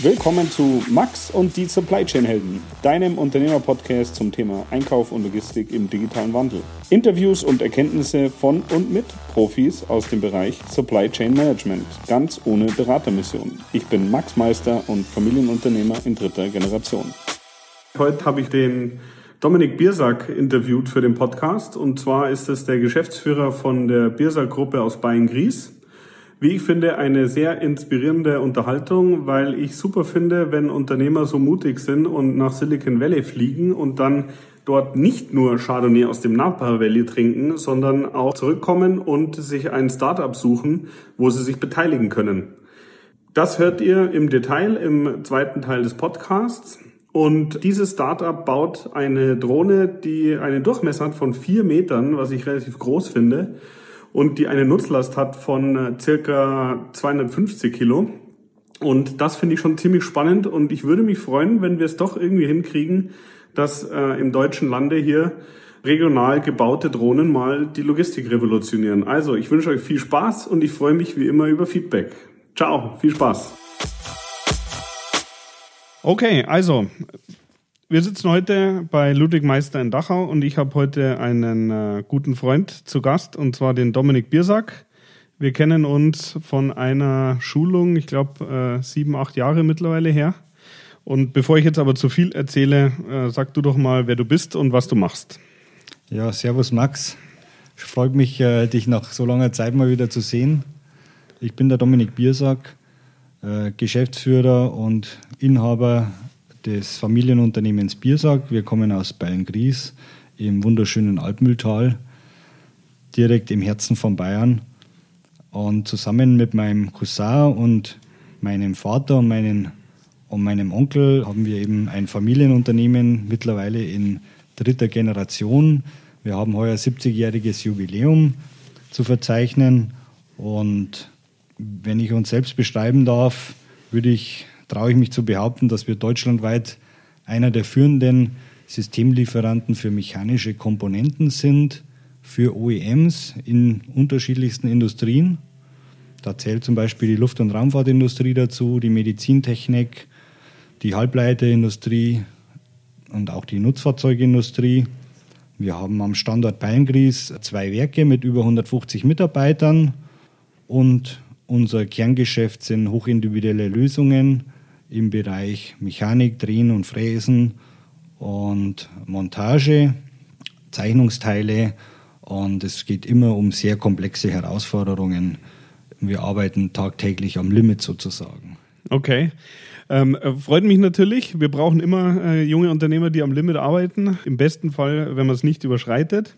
Willkommen zu Max und die Supply Chain Helden, deinem Unternehmerpodcast zum Thema Einkauf und Logistik im digitalen Wandel. Interviews und Erkenntnisse von und mit Profis aus dem Bereich Supply Chain Management, ganz ohne Beratermission. Ich bin Max Meister und Familienunternehmer in dritter Generation. Heute habe ich den Dominik Biersack interviewt für den Podcast und zwar ist es der Geschäftsführer von der Biersack Gruppe aus Bayern-Gries wie ich finde, eine sehr inspirierende Unterhaltung, weil ich super finde, wenn Unternehmer so mutig sind und nach Silicon Valley fliegen und dann dort nicht nur Chardonnay aus dem Napa Valley trinken, sondern auch zurückkommen und sich ein Startup suchen, wo sie sich beteiligen können. Das hört ihr im Detail im zweiten Teil des Podcasts. Und dieses Startup baut eine Drohne, die einen Durchmesser hat von vier Metern, was ich relativ groß finde und die eine Nutzlast hat von äh, circa 250 Kilo. Und das finde ich schon ziemlich spannend und ich würde mich freuen, wenn wir es doch irgendwie hinkriegen, dass äh, im deutschen Lande hier regional gebaute Drohnen mal die Logistik revolutionieren. Also, ich wünsche euch viel Spaß und ich freue mich wie immer über Feedback. Ciao, viel Spaß. Okay, also wir sitzen heute bei Ludwig Meister in Dachau und ich habe heute einen äh, guten Freund zu Gast und zwar den Dominik Biersack. Wir kennen uns von einer Schulung, ich glaube äh, sieben, acht Jahre mittlerweile her. Und bevor ich jetzt aber zu viel erzähle, äh, sag du doch mal, wer du bist und was du machst. Ja, servus Max. Ich freue mich, äh, dich nach so langer Zeit mal wieder zu sehen. Ich bin der Dominik Biersack, äh, Geschäftsführer und Inhaber des Familienunternehmens Biersack. Wir kommen aus Bayern-Gries im wunderschönen Alpmühltal, direkt im Herzen von Bayern. Und zusammen mit meinem Cousin und meinem Vater und, meinen, und meinem Onkel haben wir eben ein Familienunternehmen mittlerweile in dritter Generation. Wir haben heuer 70-jähriges Jubiläum zu verzeichnen. Und wenn ich uns selbst beschreiben darf, würde ich traue ich mich zu behaupten, dass wir deutschlandweit einer der führenden Systemlieferanten für mechanische Komponenten sind, für OEMs in unterschiedlichsten Industrien. Da zählt zum Beispiel die Luft- und Raumfahrtindustrie dazu, die Medizintechnik, die Halbleiterindustrie und auch die Nutzfahrzeugindustrie. Wir haben am Standort Beilngries zwei Werke mit über 150 Mitarbeitern und unser Kerngeschäft sind hochindividuelle Lösungen im Bereich Mechanik, Drehen und Fräsen und Montage, Zeichnungsteile und es geht immer um sehr komplexe Herausforderungen. Wir arbeiten tagtäglich am Limit sozusagen. Okay. Ähm, äh, freut mich natürlich. Wir brauchen immer äh, junge Unternehmer, die am Limit arbeiten. Im besten Fall, wenn man es nicht überschreitet.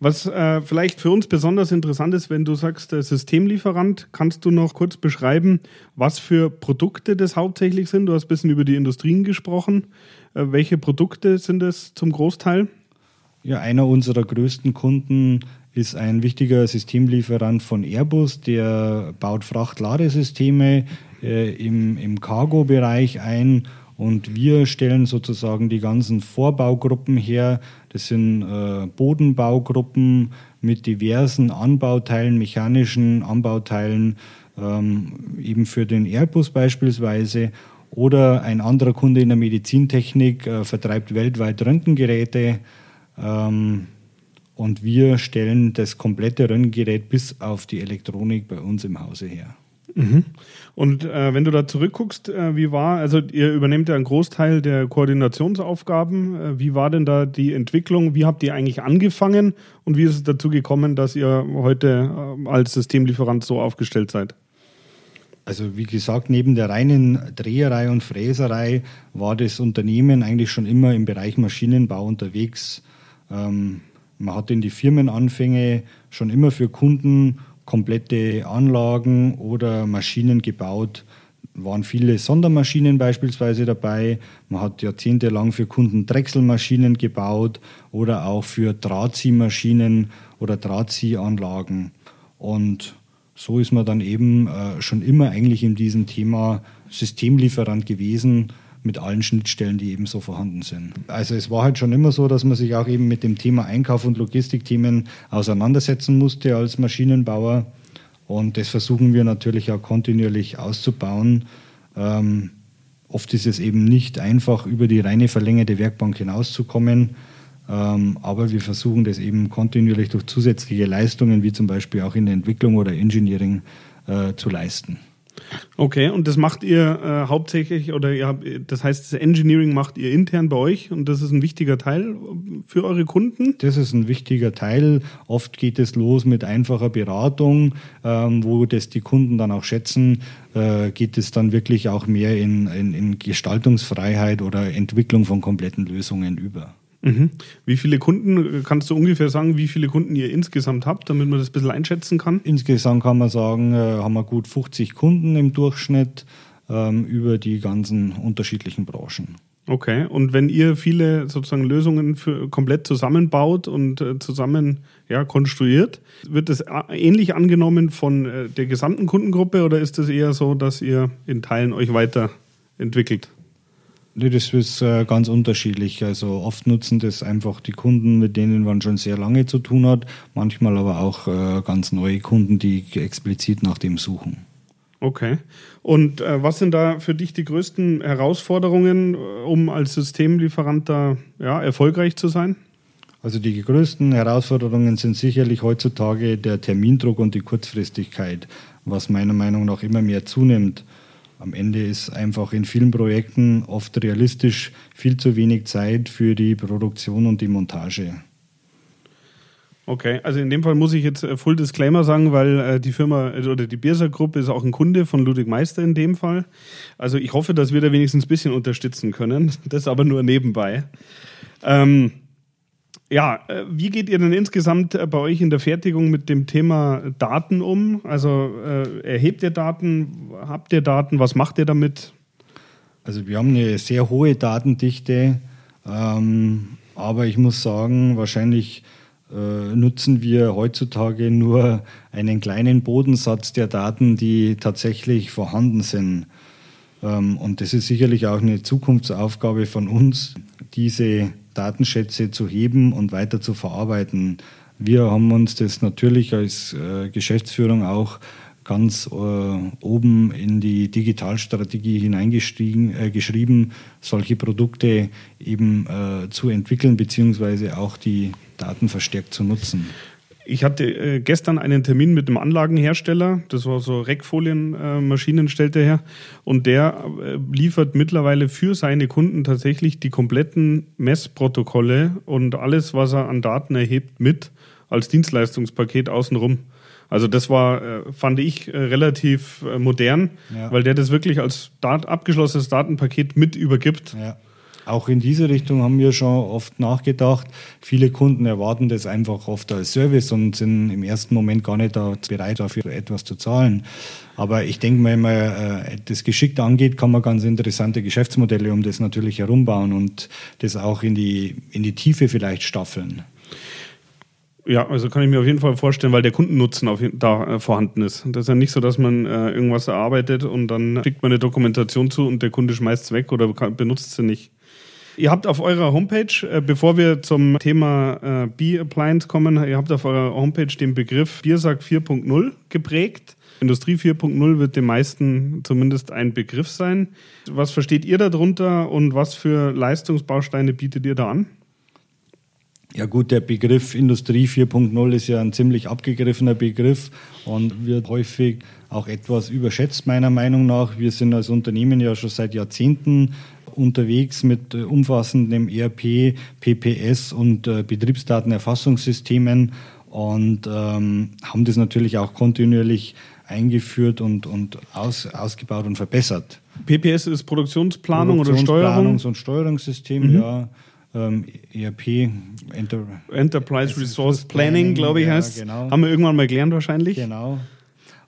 Was äh, vielleicht für uns besonders interessant ist, wenn du sagst, der Systemlieferant, kannst du noch kurz beschreiben, was für Produkte das hauptsächlich sind? Du hast ein bisschen über die Industrien gesprochen. Äh, welche Produkte sind es zum Großteil? Ja, einer unserer größten Kunden ist ein wichtiger Systemlieferant von Airbus, der baut Frachtladesysteme äh, im, im Cargo-Bereich ein und wir stellen sozusagen die ganzen Vorbaugruppen her. Das sind äh, Bodenbaugruppen mit diversen Anbauteilen, mechanischen Anbauteilen, ähm, eben für den Airbus beispielsweise. Oder ein anderer Kunde in der Medizintechnik äh, vertreibt weltweit Röntgengeräte. Ähm, und wir stellen das komplette Röntgengerät bis auf die Elektronik bei uns im Hause her. Mhm. Und äh, wenn du da zurückguckst, äh, wie war, also ihr übernehmt ja einen Großteil der Koordinationsaufgaben. Äh, wie war denn da die Entwicklung? Wie habt ihr eigentlich angefangen und wie ist es dazu gekommen, dass ihr heute äh, als Systemlieferant so aufgestellt seid? Also wie gesagt, neben der reinen Dreherei und Fräserei war das Unternehmen eigentlich schon immer im Bereich Maschinenbau unterwegs. Ähm, man hat in die Firmenanfänge schon immer für Kunden komplette Anlagen oder Maschinen gebaut. Waren viele Sondermaschinen beispielsweise dabei. Man hat jahrzehntelang für Kunden Drechselmaschinen gebaut oder auch für Drahtziehmaschinen oder Drahtziehanlagen. Und so ist man dann eben äh, schon immer eigentlich in diesem Thema Systemlieferant gewesen mit allen Schnittstellen, die eben so vorhanden sind. Also es war halt schon immer so, dass man sich auch eben mit dem Thema Einkauf und Logistikthemen auseinandersetzen musste als Maschinenbauer. Und das versuchen wir natürlich auch kontinuierlich auszubauen. Ähm, oft ist es eben nicht einfach, über die reine verlängerte Werkbank hinauszukommen. Ähm, aber wir versuchen das eben kontinuierlich durch zusätzliche Leistungen, wie zum Beispiel auch in der Entwicklung oder Engineering, äh, zu leisten. Okay, und das macht ihr äh, hauptsächlich, oder ihr habt, das heißt, das Engineering macht ihr intern bei euch und das ist ein wichtiger Teil für eure Kunden? Das ist ein wichtiger Teil. Oft geht es los mit einfacher Beratung, ähm, wo das die Kunden dann auch schätzen, äh, geht es dann wirklich auch mehr in, in, in Gestaltungsfreiheit oder Entwicklung von kompletten Lösungen über. Mhm. Wie viele Kunden, kannst du ungefähr sagen, wie viele Kunden ihr insgesamt habt, damit man das ein bisschen einschätzen kann? Insgesamt kann man sagen, äh, haben wir gut 50 Kunden im Durchschnitt ähm, über die ganzen unterschiedlichen Branchen. Okay, und wenn ihr viele sozusagen Lösungen für komplett zusammenbaut und äh, zusammen ja, konstruiert, wird das ähnlich angenommen von äh, der gesamten Kundengruppe oder ist es eher so, dass ihr in Teilen euch weiterentwickelt? Nee, das ist äh, ganz unterschiedlich. Also oft nutzen das einfach die Kunden, mit denen man schon sehr lange zu tun hat. Manchmal aber auch äh, ganz neue Kunden, die explizit nach dem suchen. Okay. Und äh, was sind da für dich die größten Herausforderungen, um als Systemlieferant da ja, erfolgreich zu sein? Also die größten Herausforderungen sind sicherlich heutzutage der Termindruck und die Kurzfristigkeit, was meiner Meinung nach immer mehr zunimmt am Ende ist einfach in vielen Projekten oft realistisch viel zu wenig Zeit für die Produktion und die Montage. Okay, also in dem Fall muss ich jetzt äh, Full Disclaimer sagen, weil äh, die Firma äh, oder die Birser Gruppe ist auch ein Kunde von Ludwig Meister in dem Fall. Also ich hoffe, dass wir da wenigstens ein bisschen unterstützen können. Das aber nur nebenbei. Ähm, ja, äh, wie geht ihr denn insgesamt äh, bei euch in der Fertigung mit dem Thema Daten um? Also äh, erhebt ihr Daten, habt ihr Daten, was macht ihr damit? Also wir haben eine sehr hohe Datendichte, ähm, aber ich muss sagen, wahrscheinlich äh, nutzen wir heutzutage nur einen kleinen Bodensatz der Daten, die tatsächlich vorhanden sind. Ähm, und das ist sicherlich auch eine Zukunftsaufgabe von uns, diese Datenschätze zu heben und weiter zu verarbeiten. Wir haben uns das natürlich als äh, Geschäftsführung auch ganz äh, oben in die Digitalstrategie hineingeschrieben, äh, solche Produkte eben äh, zu entwickeln, beziehungsweise auch die Daten verstärkt zu nutzen. Ich hatte äh, gestern einen Termin mit einem Anlagenhersteller, das war so Reckfolienmaschinen, äh, stellte er her, und der äh, liefert mittlerweile für seine Kunden tatsächlich die kompletten Messprotokolle und alles, was er an Daten erhebt, mit als Dienstleistungspaket außenrum. Also das war, äh, fand ich, äh, relativ äh, modern, ja. weil der das wirklich als Dat abgeschlossenes Datenpaket mit übergibt. Ja. Auch in diese Richtung haben wir schon oft nachgedacht. Viele Kunden erwarten das einfach oft als Service und sind im ersten Moment gar nicht bereit, dafür etwas zu zahlen. Aber ich denke wenn man äh, das geschickt angeht, kann man ganz interessante Geschäftsmodelle um das natürlich herumbauen und das auch in die, in die Tiefe vielleicht staffeln. Ja, also kann ich mir auf jeden Fall vorstellen, weil der Kundennutzen auf, da äh, vorhanden ist. Das ist ja nicht so, dass man äh, irgendwas erarbeitet und dann schickt man eine Dokumentation zu und der Kunde schmeißt es weg oder benutzt sie nicht. Ihr habt auf eurer Homepage, äh, bevor wir zum Thema äh, Bee-Appliance kommen, ihr habt auf eurer Homepage den Begriff Biersack 4.0 geprägt. Industrie 4.0 wird den meisten zumindest ein Begriff sein. Was versteht ihr darunter und was für Leistungsbausteine bietet ihr da an? Ja gut, der Begriff Industrie 4.0 ist ja ein ziemlich abgegriffener Begriff und wird häufig auch etwas überschätzt meiner Meinung nach. Wir sind als Unternehmen ja schon seit Jahrzehnten unterwegs mit äh, umfassendem ERP, PPS und äh, Betriebsdatenerfassungssystemen und ähm, haben das natürlich auch kontinuierlich eingeführt und, und aus, ausgebaut und verbessert. PPS ist Produktionsplanung oder Steuerung? und Steuerungssystem, mhm. ja. Ähm, ERP, Enter Enterprise Resource Planning, glaube ich, ja, heißt genau. Haben wir irgendwann mal gelernt wahrscheinlich. Genau.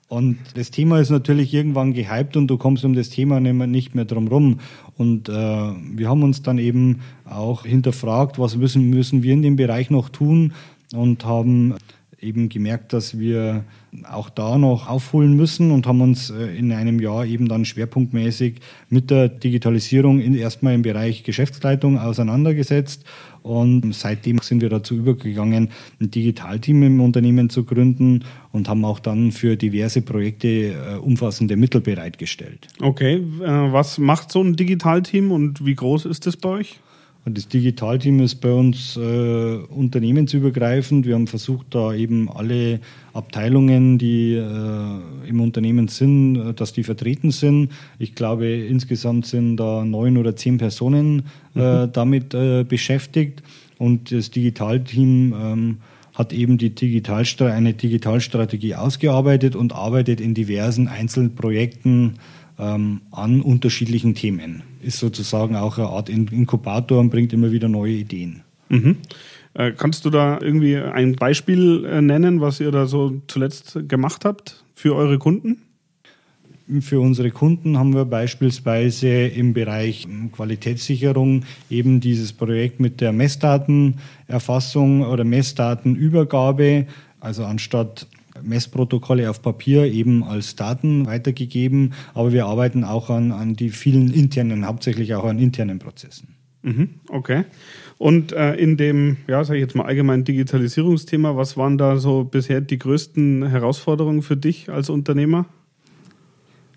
Und das Thema ist natürlich irgendwann gehypt und du kommst um das Thema nicht mehr drum rum. Und äh, wir haben uns dann eben auch hinterfragt, was müssen, müssen wir in dem Bereich noch tun und haben eben gemerkt, dass wir auch da noch aufholen müssen und haben uns äh, in einem Jahr eben dann schwerpunktmäßig mit der Digitalisierung in, erstmal im Bereich Geschäftsleitung auseinandergesetzt. Und seitdem sind wir dazu übergegangen, ein Digitalteam im Unternehmen zu gründen und haben auch dann für diverse Projekte äh, umfassende Mittel bereitgestellt. Okay, äh, was macht so ein Digitalteam und wie groß ist das bei euch? Das Digitalteam ist bei uns äh, unternehmensübergreifend. Wir haben versucht, da eben alle Abteilungen, die äh, im Unternehmen sind, äh, dass die vertreten sind. Ich glaube, insgesamt sind da neun oder zehn Personen äh, mhm. damit äh, beschäftigt. Und das Digitalteam ähm, hat eben die Digitalstra eine Digitalstrategie ausgearbeitet und arbeitet in diversen einzelnen Projekten ähm, an unterschiedlichen Themen. Ist sozusagen auch eine Art Inkubator und bringt immer wieder neue Ideen. Mhm. Äh, kannst du da irgendwie ein Beispiel äh, nennen, was ihr da so zuletzt gemacht habt für eure Kunden? Für unsere Kunden haben wir beispielsweise im Bereich Qualitätssicherung eben dieses Projekt mit der Messdatenerfassung oder Messdatenübergabe. Also anstatt Messprotokolle auf Papier eben als Daten weitergegeben, aber wir arbeiten auch an, an die vielen internen, hauptsächlich auch an internen Prozessen. Mhm, okay. Und äh, in dem, ja, sage ich jetzt mal allgemein Digitalisierungsthema, was waren da so bisher die größten Herausforderungen für dich als Unternehmer?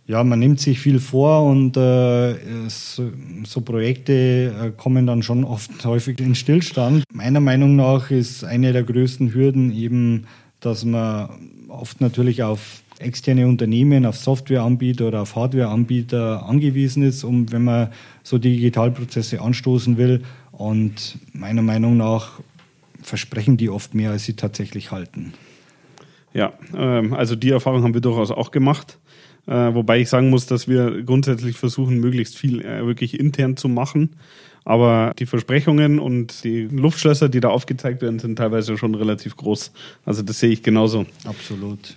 Ja, man nimmt sich viel vor und äh, so, so, Projekte äh, kommen dann schon oft häufig in Stillstand. Meiner Meinung nach ist eine der größten Hürden eben dass man oft natürlich auf externe Unternehmen, auf Softwareanbieter oder auf Hardwareanbieter angewiesen ist, um wenn man so Digitalprozesse anstoßen will. Und meiner Meinung nach versprechen die oft mehr, als sie tatsächlich halten. Ja, ähm, also die Erfahrung haben wir durchaus auch gemacht. Äh, wobei ich sagen muss, dass wir grundsätzlich versuchen, möglichst viel äh, wirklich intern zu machen. Aber die Versprechungen und die Luftschlösser, die da aufgezeigt werden, sind teilweise schon relativ groß. Also das sehe ich genauso. Absolut.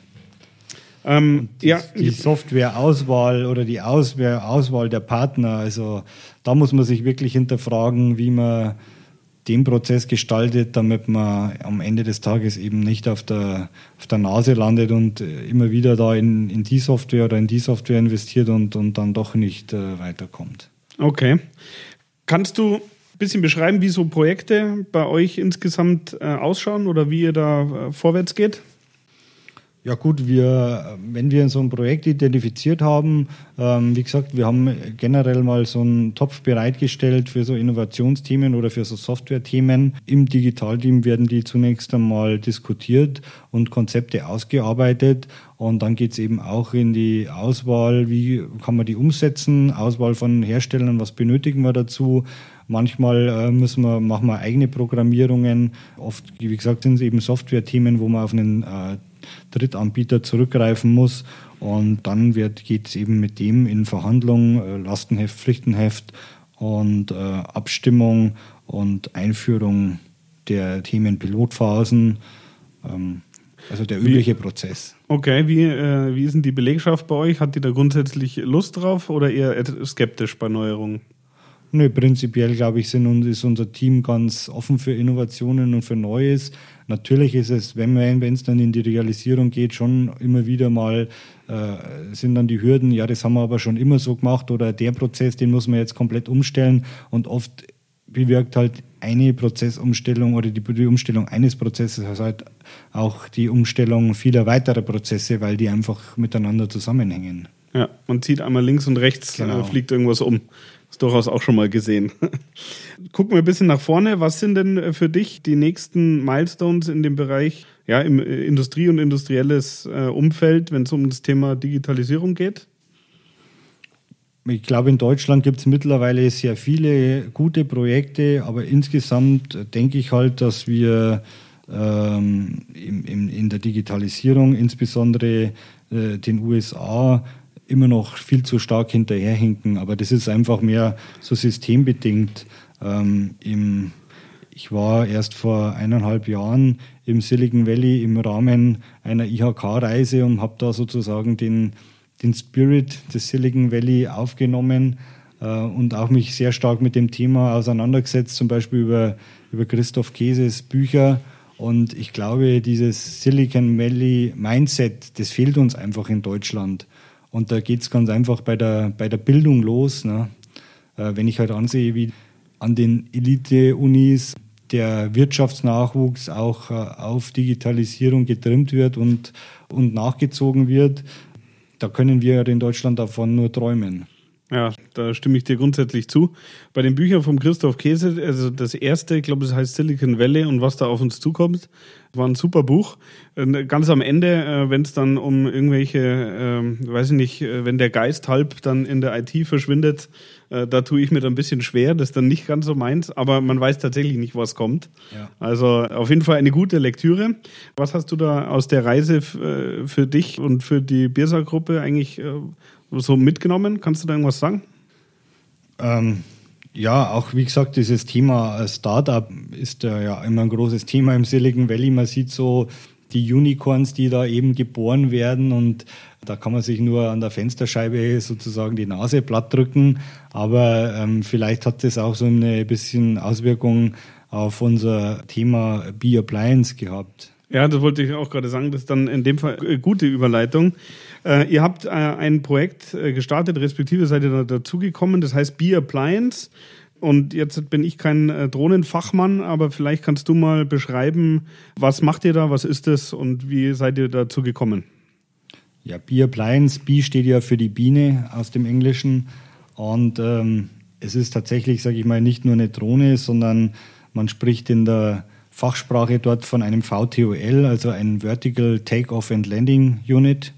Ähm, die, ja. die Softwareauswahl oder die Auswahl, Auswahl der Partner, also da muss man sich wirklich hinterfragen, wie man den Prozess gestaltet, damit man am Ende des Tages eben nicht auf der, auf der Nase landet und immer wieder da in, in die Software oder in die Software investiert und, und dann doch nicht äh, weiterkommt. Okay. Kannst du ein bisschen beschreiben, wie so Projekte bei euch insgesamt äh, ausschauen oder wie ihr da äh, vorwärts geht? Ja gut, wir, wenn wir so ein Projekt identifiziert haben, ähm, wie gesagt, wir haben generell mal so einen Topf bereitgestellt für so Innovationsthemen oder für so Software-Themen. Im Digitalteam werden die zunächst einmal diskutiert und Konzepte ausgearbeitet und dann geht es eben auch in die Auswahl, wie kann man die umsetzen, Auswahl von Herstellern, was benötigen wir dazu. Manchmal äh, müssen wir, machen wir eigene Programmierungen. Oft, wie gesagt, sind es eben Software-Themen, wo man auf einen äh, Drittanbieter zurückgreifen muss. Und dann geht es eben mit dem in Verhandlungen, äh, Lastenheft, Pflichtenheft und äh, Abstimmung und Einführung der Themen Pilotphasen. Ähm, also der übliche wie, Prozess. Okay, wie, äh, wie ist denn die Belegschaft bei euch? Hat die da grundsätzlich Lust drauf oder eher skeptisch bei Neuerungen? Nö, prinzipiell glaube ich, sind, ist unser Team ganz offen für Innovationen und für Neues. Natürlich ist es, wenn es dann in die Realisierung geht, schon immer wieder mal äh, sind dann die Hürden, ja, das haben wir aber schon immer so gemacht oder der Prozess, den muss man jetzt komplett umstellen und oft bewirkt halt eine Prozessumstellung oder die, die Umstellung eines Prozesses also halt auch die Umstellung vieler weiterer Prozesse, weil die einfach miteinander zusammenhängen. Ja, man zieht einmal links und rechts, genau. äh, fliegt irgendwas um. Durchaus auch schon mal gesehen. Gucken wir ein bisschen nach vorne. Was sind denn äh, für dich die nächsten Milestones in dem Bereich, ja, im äh, Industrie- und industrielles äh, Umfeld, wenn es um das Thema Digitalisierung geht? Ich glaube, in Deutschland gibt es mittlerweile sehr viele gute Projekte, aber insgesamt denke ich halt, dass wir ähm, in, in, in der Digitalisierung, insbesondere äh, den USA, immer noch viel zu stark hinterherhinken. Aber das ist einfach mehr so systembedingt. Ähm, im, ich war erst vor eineinhalb Jahren im Silicon Valley im Rahmen einer IHK-Reise und habe da sozusagen den, den Spirit des Silicon Valley aufgenommen äh, und auch mich sehr stark mit dem Thema auseinandergesetzt, zum Beispiel über, über Christoph Käses Bücher. Und ich glaube, dieses Silicon Valley Mindset, das fehlt uns einfach in Deutschland. Und da geht es ganz einfach bei der, bei der Bildung los. Ne? Äh, wenn ich halt ansehe, wie an den Elite-Unis der Wirtschaftsnachwuchs auch äh, auf Digitalisierung getrimmt wird und, und nachgezogen wird, da können wir in Deutschland davon nur träumen. Ja, da stimme ich dir grundsätzlich zu. Bei den Büchern von Christoph Käse, also das erste, ich glaube, es heißt Silicon Valley und was da auf uns zukommt, war ein super Buch. Ganz am Ende, äh, wenn es dann um irgendwelche, äh, weiß ich nicht, äh, wenn der Geist halb dann in der IT verschwindet, äh, da tue ich mir dann ein bisschen schwer. Das ist dann nicht ganz so meins, aber man weiß tatsächlich nicht, was kommt. Ja. Also auf jeden Fall eine gute Lektüre. Was hast du da aus der Reise äh, für dich und für die Birsa-Gruppe eigentlich äh, so mitgenommen? Kannst du da irgendwas sagen? Ähm, ja, auch wie gesagt, dieses Thema Startup ist ja immer ein großes Thema im Silicon Valley. Man sieht so die Unicorns, die da eben geboren werden und da kann man sich nur an der Fensterscheibe sozusagen die Nase platt drücken. Aber ähm, vielleicht hat das auch so eine bisschen Auswirkung auf unser Thema Be-Appliance gehabt. Ja, das wollte ich auch gerade sagen. Das ist dann in dem Fall eine gute Überleitung. Äh, ihr habt äh, ein Projekt äh, gestartet, respektive seid ihr da dazugekommen, das heißt Be Appliance. Und jetzt bin ich kein äh, Drohnenfachmann, aber vielleicht kannst du mal beschreiben, was macht ihr da, was ist das und wie seid ihr dazu gekommen? Ja, Be Appliance, Bee steht ja für die Biene aus dem Englischen. Und ähm, es ist tatsächlich, sage ich mal, nicht nur eine Drohne, sondern man spricht in der Fachsprache dort von einem VTOL, also ein Vertical Take-Off and Landing Unit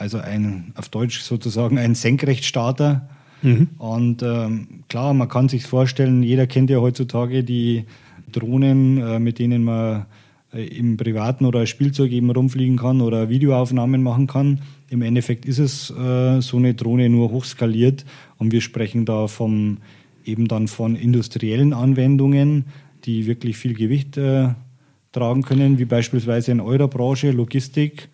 also ein, auf Deutsch sozusagen ein Senkrechtstarter. Mhm. Und ähm, klar, man kann sich vorstellen, jeder kennt ja heutzutage die Drohnen, äh, mit denen man äh, im Privaten oder als Spielzeug eben rumfliegen kann oder Videoaufnahmen machen kann. Im Endeffekt ist es äh, so eine Drohne nur hochskaliert und wir sprechen da vom, eben dann von industriellen Anwendungen, die wirklich viel Gewicht äh, tragen können, wie beispielsweise in eurer Branche, Logistik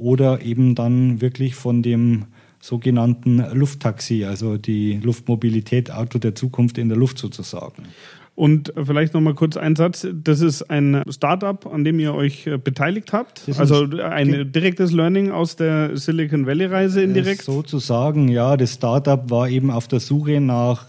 oder eben dann wirklich von dem sogenannten Lufttaxi, also die Luftmobilität, Auto der Zukunft in der Luft sozusagen. Und vielleicht noch mal kurz ein Satz. Das ist ein Startup, an dem ihr euch äh, beteiligt habt. Also ein direktes Learning aus der Silicon Valley Reise indirekt? Sozusagen, ja. Das Startup war eben auf der Suche nach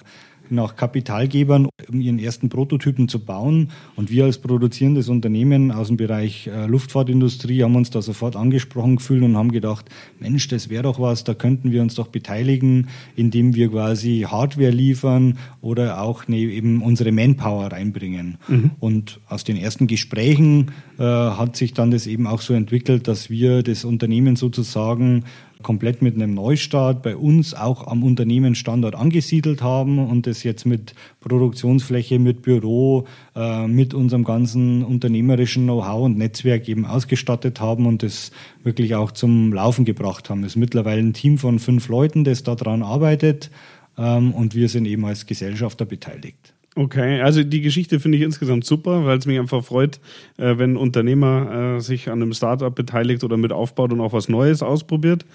nach Kapitalgebern, um ihren ersten Prototypen zu bauen. Und wir als produzierendes Unternehmen aus dem Bereich äh, Luftfahrtindustrie haben uns da sofort angesprochen gefühlt und haben gedacht, Mensch, das wäre doch was, da könnten wir uns doch beteiligen, indem wir quasi Hardware liefern oder auch ne, eben unsere Manpower reinbringen. Mhm. Und aus den ersten Gesprächen äh, hat sich dann das eben auch so entwickelt, dass wir das Unternehmen sozusagen komplett mit einem Neustart bei uns auch am Unternehmensstandort angesiedelt haben und das jetzt mit Produktionsfläche, mit Büro, äh, mit unserem ganzen unternehmerischen Know-how und Netzwerk eben ausgestattet haben und das wirklich auch zum Laufen gebracht haben. Es ist mittlerweile ein Team von fünf Leuten, das daran arbeitet ähm, und wir sind eben als Gesellschafter beteiligt. Okay, also die Geschichte finde ich insgesamt super, weil es mich einfach freut, äh, wenn ein Unternehmer äh, sich an einem Startup beteiligt oder mit aufbaut und auch was Neues ausprobiert.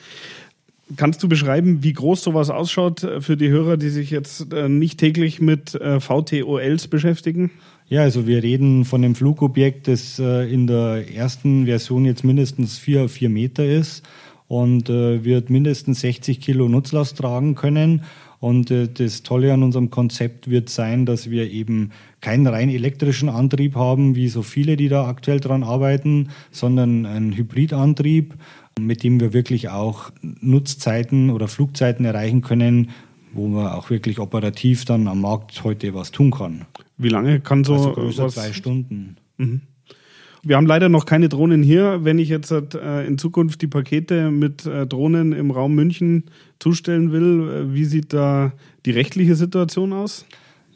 Kannst du beschreiben, wie groß sowas ausschaut äh, für die Hörer, die sich jetzt äh, nicht täglich mit äh, VTOLs beschäftigen? Ja, also wir reden von einem Flugobjekt, das in der ersten Version jetzt mindestens vier, vier Meter ist und wird mindestens 60 Kilo Nutzlast tragen können und äh, das Tolle an unserem Konzept wird sein, dass wir eben keinen rein elektrischen Antrieb haben, wie so viele, die da aktuell dran arbeiten, sondern einen Hybridantrieb, mit dem wir wirklich auch Nutzzeiten oder Flugzeiten erreichen können, wo man auch wirklich operativ dann am Markt heute was tun kann. Wie lange kann so also größer zwei Stunden? Mhm. Wir haben leider noch keine Drohnen hier. Wenn ich jetzt äh, in Zukunft die Pakete mit äh, Drohnen im Raum München zustellen will, äh, wie sieht da die rechtliche Situation aus?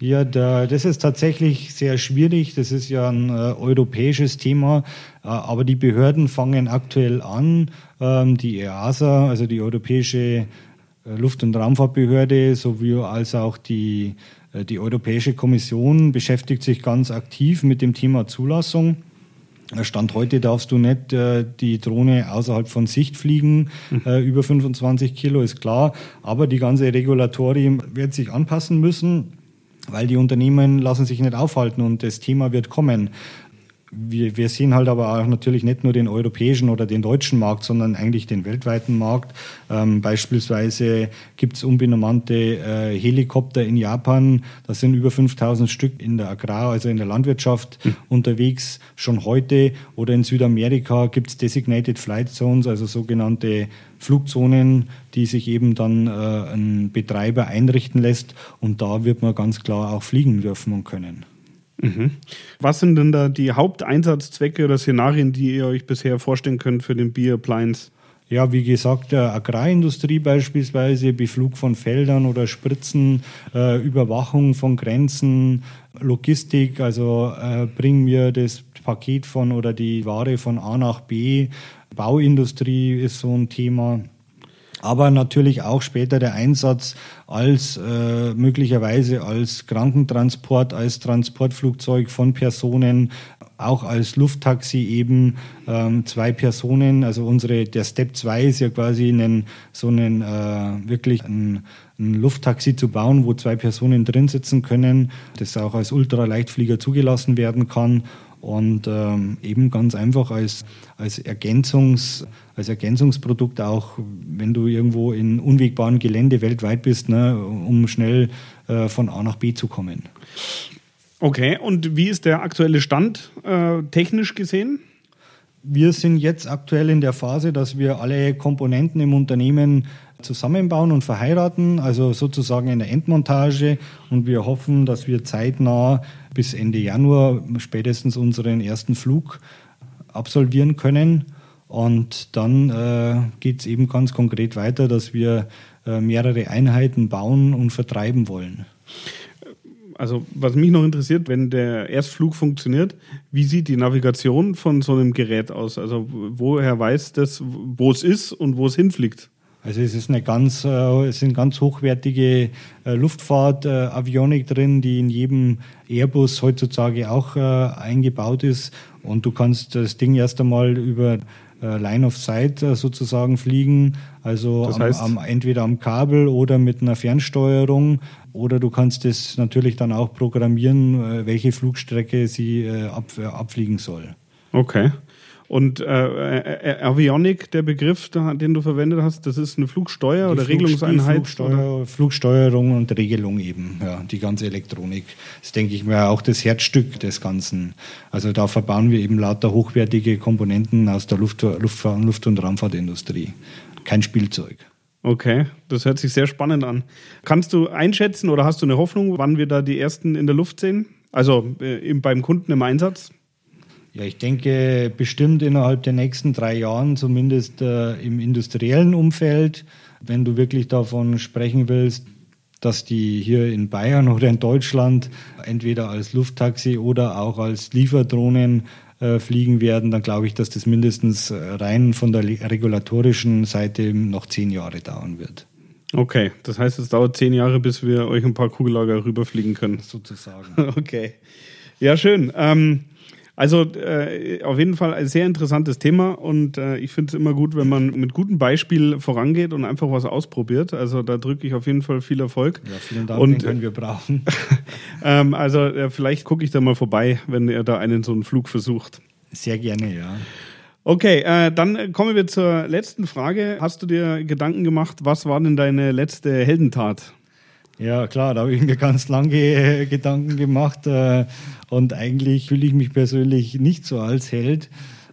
Ja, da, das ist tatsächlich sehr schwierig. Das ist ja ein äh, europäisches Thema. Äh, aber die Behörden fangen aktuell an. Ähm, die EASA, also die Europäische Luft- und Raumfahrtbehörde, sowie als auch die, die Europäische Kommission beschäftigt sich ganz aktiv mit dem Thema Zulassung. Stand heute darfst du nicht äh, die Drohne außerhalb von Sicht fliegen, mhm. äh, über 25 Kilo ist klar, aber die ganze Regulatorie wird sich anpassen müssen, weil die Unternehmen lassen sich nicht aufhalten und das Thema wird kommen. Wir, wir sehen halt aber auch natürlich nicht nur den europäischen oder den deutschen Markt, sondern eigentlich den weltweiten Markt. Ähm, beispielsweise gibt es unbenannte äh, Helikopter in Japan. Das sind über 5000 Stück in der Agrar, also in der Landwirtschaft mhm. unterwegs, schon heute. Oder in Südamerika gibt es Designated Flight Zones, also sogenannte Flugzonen, die sich eben dann äh, ein Betreiber einrichten lässt. Und da wird man ganz klar auch fliegen dürfen und können. Mhm. Was sind denn da die Haupteinsatzzwecke oder Szenarien, die ihr euch bisher vorstellen könnt für den Beer Appliance? Ja, wie gesagt, Agrarindustrie beispielsweise, Beflug von Feldern oder Spritzen, äh, Überwachung von Grenzen, Logistik, also äh, bringen wir das Paket von oder die Ware von A nach B. Bauindustrie ist so ein Thema aber natürlich auch später der Einsatz als äh, möglicherweise als Krankentransport, als Transportflugzeug von Personen, auch als Lufttaxi eben ähm, zwei Personen. Also unsere der Step 2 ist ja quasi einen, so einen äh, wirklich ein, ein Lufttaxi zu bauen, wo zwei Personen drin sitzen können, das auch als Ultraleichtflieger zugelassen werden kann und ähm, eben ganz einfach als, als, Ergänzungs, als Ergänzungsprodukt auch, wenn du irgendwo in unwegbaren Gelände weltweit bist, ne, um schnell äh, von A nach B zu kommen. Okay, und wie ist der aktuelle Stand äh, technisch gesehen? Wir sind jetzt aktuell in der Phase, dass wir alle Komponenten im Unternehmen zusammenbauen und verheiraten, also sozusagen in der Endmontage. Und wir hoffen, dass wir zeitnah bis Ende Januar spätestens unseren ersten Flug absolvieren können. Und dann äh, geht es eben ganz konkret weiter, dass wir äh, mehrere Einheiten bauen und vertreiben wollen. Also was mich noch interessiert, wenn der Erstflug funktioniert, wie sieht die Navigation von so einem Gerät aus? Also woher weiß das, wo es ist und wo es hinfliegt? Also es ist eine ganz, äh, es sind ganz hochwertige äh, Luftfahrt-Avionik drin, die in jedem Airbus heutzutage auch äh, eingebaut ist. Und du kannst das Ding erst einmal über Line of Sight sozusagen fliegen, also das heißt, am, am, entweder am Kabel oder mit einer Fernsteuerung. Oder du kannst es natürlich dann auch programmieren, welche Flugstrecke sie ab, abfliegen soll. Okay. Und äh, äh, äh, Avionic, der Begriff, den du verwendet hast, das ist eine Flugsteuer die oder Flug, Regelungseinheit? Flugsteuer, Flugsteuerung und Regelung eben, ja, die ganze Elektronik. Das denke ich mir auch das Herzstück des Ganzen. Also da verbauen wir eben lauter hochwertige Komponenten aus der Luft, Luftfahrt, Luft- und Raumfahrtindustrie. Kein Spielzeug. Okay, das hört sich sehr spannend an. Kannst du einschätzen oder hast du eine Hoffnung, wann wir da die ersten in der Luft sehen? Also äh, beim Kunden im Einsatz? Ja, ich denke bestimmt innerhalb der nächsten drei Jahren, zumindest äh, im industriellen Umfeld, wenn du wirklich davon sprechen willst, dass die hier in Bayern oder in Deutschland entweder als Lufttaxi oder auch als Lieferdrohnen äh, fliegen werden, dann glaube ich, dass das mindestens äh, rein von der regulatorischen Seite noch zehn Jahre dauern wird. Okay, das heißt, es dauert zehn Jahre, bis wir euch ein paar Kugellager rüberfliegen können. Sozusagen. Okay. Ja, schön. Ähm, also äh, auf jeden Fall ein sehr interessantes Thema und äh, ich finde es immer gut, wenn man mit gutem Beispiel vorangeht und einfach was ausprobiert. Also da drücke ich auf jeden Fall viel Erfolg. Ja, vielen Dank, und, den können wir brauchen. ähm, also äh, vielleicht gucke ich da mal vorbei, wenn er da einen so einen Flug versucht. Sehr gerne, ja. Okay, äh, dann kommen wir zur letzten Frage. Hast du dir Gedanken gemacht, was war denn deine letzte Heldentat? Ja, klar, da habe ich mir ganz lange Gedanken gemacht äh, und eigentlich fühle ich mich persönlich nicht so als Held.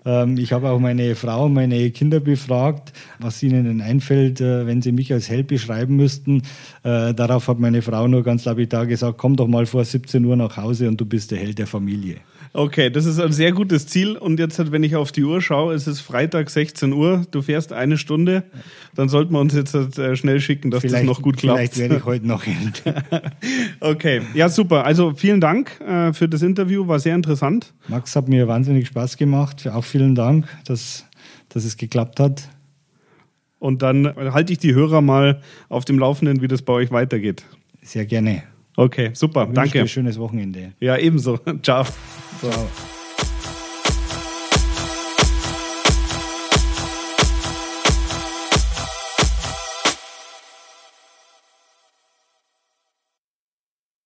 Ähm, ich habe auch meine Frau und meine Kinder befragt, was ihnen denn einfällt, äh, wenn sie mich als Held beschreiben müssten. Darauf hat meine Frau nur ganz lapidar gesagt, komm doch mal vor 17 Uhr nach Hause und du bist der Held der Familie. Okay, das ist ein sehr gutes Ziel. Und jetzt, wenn ich auf die Uhr schaue, es ist Freitag 16 Uhr, du fährst eine Stunde, dann sollten wir uns jetzt äh, schnell schicken, dass vielleicht, das noch gut klappt. Vielleicht werde ich heute noch hin. okay, ja super. Also vielen Dank äh, für das Interview, war sehr interessant. Max hat mir wahnsinnig Spaß gemacht. Auch vielen Dank, dass, dass es geklappt hat. Und dann halte ich die Hörer mal auf dem Laufenden, wie das bei euch weitergeht. Sehr gerne. Okay, super. Danke. Ein schönes Wochenende. Ja, ebenso. Ciao. Ciao.